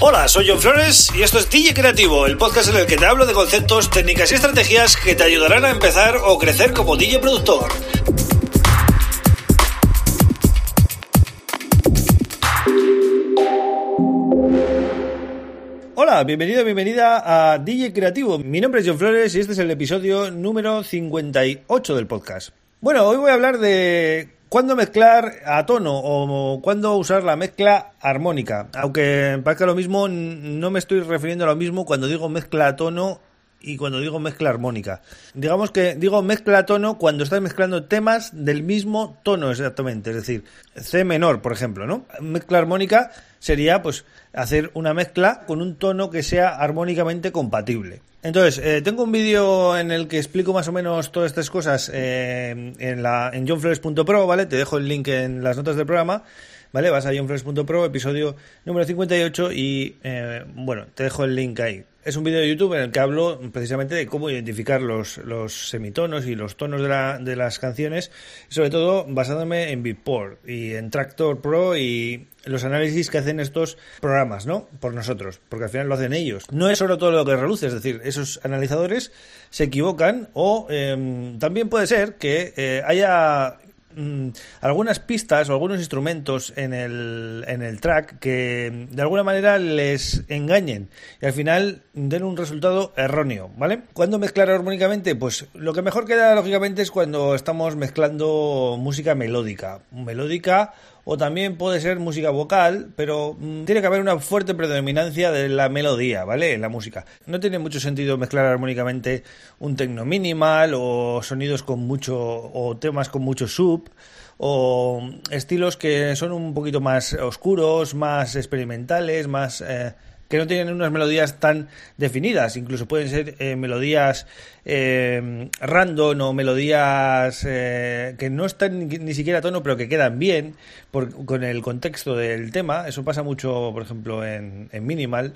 Hola, soy John Flores y esto es DJ Creativo, el podcast en el que te hablo de conceptos, técnicas y estrategias que te ayudarán a empezar o crecer como DJ productor. Hola, bienvenido, bienvenida a DJ Creativo. Mi nombre es John Flores y este es el episodio número 58 del podcast. Bueno, hoy voy a hablar de cuándo mezclar a tono o cuándo usar la mezcla armónica. Aunque parezca lo mismo, no me estoy refiriendo a lo mismo cuando digo mezcla a tono y cuando digo mezcla armónica. Digamos que digo mezcla tono cuando estás mezclando temas del mismo tono exactamente, es decir, C menor, por ejemplo, ¿no? Mezcla armónica sería pues hacer una mezcla con un tono que sea armónicamente compatible. Entonces, eh, tengo un vídeo en el que explico más o menos todas estas cosas eh, en, la, en johnflores.pro, ¿vale? Te dejo el link en las notas del programa, ¿vale? Vas a johnflores.pro, episodio número 58 y, eh, bueno, te dejo el link ahí. Es un vídeo de YouTube en el que hablo precisamente de cómo identificar los, semitonos y los tonos de las canciones, sobre todo basándome en Beatport y en Tractor Pro y los análisis que hacen estos programas, ¿no? Por nosotros, porque al final lo hacen ellos. No es solo todo lo que reluce, es decir, esos analizadores se equivocan o em, también puede ser que eh, haya Mm, algunas pistas o algunos instrumentos en el, en el track que de alguna manera les engañen y al final den un resultado erróneo, ¿vale? ¿Cuándo mezclar armónicamente? Pues lo que mejor queda lógicamente es cuando estamos mezclando música melódica, melódica o también puede ser música vocal, pero mm, tiene que haber una fuerte predominancia de la melodía, ¿vale? En la música. No tiene mucho sentido mezclar armónicamente un tecno minimal o sonidos con mucho o temas con mucho sub o estilos que son un poquito más oscuros, más experimentales, más eh, que no tienen unas melodías tan definidas, incluso pueden ser eh, melodías eh, random o melodías eh, que no están ni, siquiera a tono, pero que quedan bien con el contexto del tema. Eso pasa mucho, por ejemplo, en, Minimal.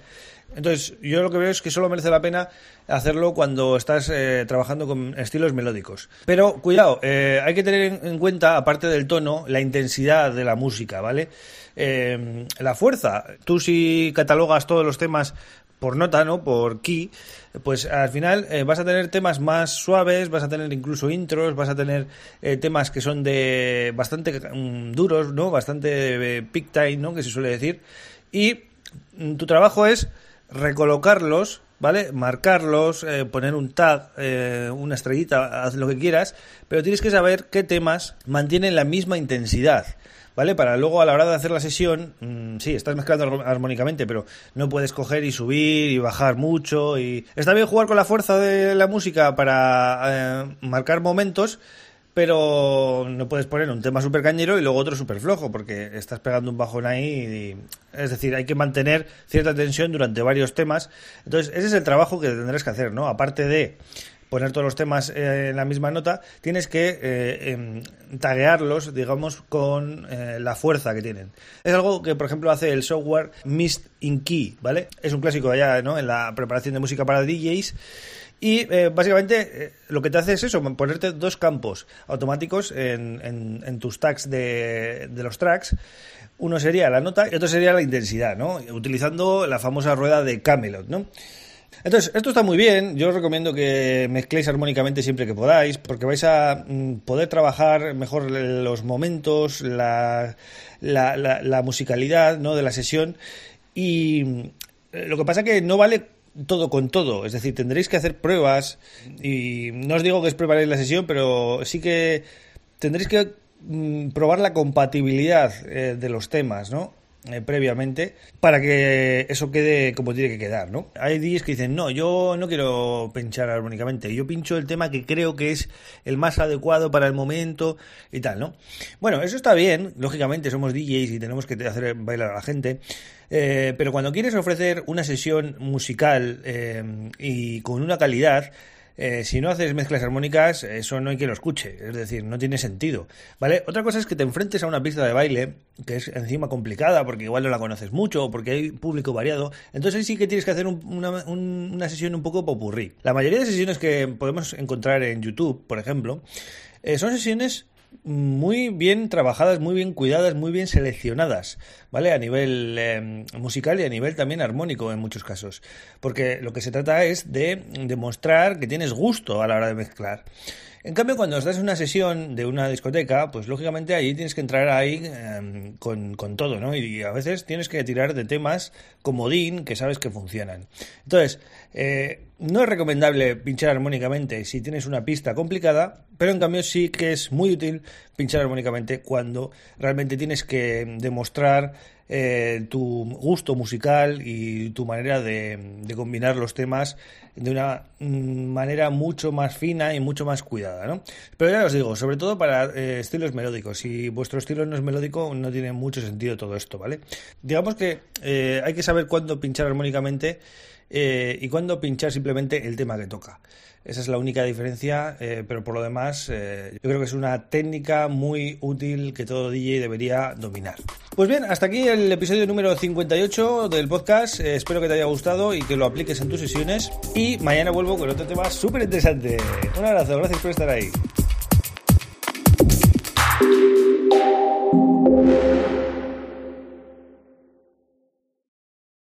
Entonces, yo lo que veo es que solo merece la pena hacerlo cuando estás trabajando con estilos melódicos. Pero cuidado, hay que tener en cuenta, aparte del tono, la intensidad de la música, ¿vale? eh, la fuerza. Tú si catalogas todos los temas por nota, ¿no? Por key, pues al final eh, vas a tener temas más suaves, vas a tener incluso intros, vas a tener eh, temas que son de bastante mm, duros, ¿no? Bastante eh, peak time, ¿no? Que se suele decir. Y mm, tu trabajo es recolocarlos, ¿vale? Marcarlos, poner un tag, una estrellita, haz lo que quieras, pero tienes que saber qué temas mantienen la misma intensidad. ¿vale? Para luego a la hora de hacer la sesión, mm, sí, estás mezclando armónicamente, pero no puedes coger y subir y bajar mucho. y Está bien jugar con la fuerza de la música para eh, marcar momentos, pero no puedes poner un tema súper cañero y luego otro súper flojo, porque estás pegando un bajón ahí. es decir, hay que mantener cierta tensión durante varios temas. Entonces, ese es el trabajo que tendrás que hacer, ¿no? Aparte de poner todos los temas eh, en la misma nota, tienes que eh, em, taguearlos, digamos, con eh, la fuerza que tienen. Es algo que, por ejemplo, hace el software Mist in Key, ¿vale? Es un clásico allá, ¿no? En la preparación de música para DJs. Y básicamente lo que te hace es eso, ponerte dos campos automáticos en, en tus tags de, de los tracks. Uno sería la nota y otro sería la intensidad, ¿no? Utilizando la famosa rueda de Camelot, ¿no? Entonces, esto está muy bien. Yo os recomiendo que mezcléis armónicamente siempre que podáis, porque vais a mm, poder trabajar mejor los momentos, la, la, musicalidad ¿no? de la sesión. Y mm, lo que pasa que no vale todo con todo. Es decir, tendréis que hacer pruebas. Y no os digo que os preparéis la sesión, pero sí que tendréis que mm, probar la compatibilidad eh, de los temas, ¿no? Eh, previamente para que eso quede como tiene que quedar, ¿no? Hay días que dicen, no, yo no quiero pinchar armónicamente, yo pincho el tema que creo que es el más adecuado para el momento y tal, ¿no? Bueno, eso está bien, lógicamente somos DJs y tenemos que hacer bailar a la gente, eh, pero cuando quieres ofrecer una sesión musical eh, y con una calidad, eh, si no haces mezclas armónicas, eso no hay quien lo escuche, es decir, no tiene sentido, ¿vale? Otra cosa es que te enfrentes a una pista de baile, que es encima complicada, porque igual no la conoces mucho, o porque hay público variado, entonces sí que tienes que hacer una, una, sesión un poco popurrí. La mayoría de sesiones que podemos encontrar en YouTube, por ejemplo, eh, son sesiones muy bien trabajadas, muy bien cuidadas, muy bien seleccionadas, ¿vale? A nivel eh, musical y a nivel también armónico en muchos casos. Porque lo que se trata es de demostrar que tienes gusto a la hora de mezclar. En cambio, cuando estás en una sesión de una discoteca, pues lógicamente ahí tienes que entrar ahí em, con, todo, ¿no? Y a veces tienes que tirar de temas como DIN que sabes que funcionan. Entonces, eh, no es recomendable pinchar armónicamente si tienes una pista complicada, pero en cambio sí que es muy útil pinchar armónicamente cuando realmente tienes que demostrar eh, tu gusto musical y tu manera de, combinar los temas de una mm, manera mucho más fina y mucho más cuidada, ¿no? Pero ya os digo, sobre todo para eh, estilos melódicos. Si vuestro estilo no es melódico, no tiene mucho sentido todo esto, ¿vale? Digamos que eh, hay que saber cuándo pinchar armónicamente y cuándo pinchar simplemente el tema que toca. Esa es la única diferencia, eh, pero por lo demás eh, yo creo que es una técnica muy útil que todo DJ debería dominar. Pues bien, hasta aquí el episodio número 58 del podcast. Eh, espero que te haya gustado y que lo apliques en tus sesiones. Y mañana vuelvo con otro tema súper interesante. Un abrazo, gracias por estar ahí.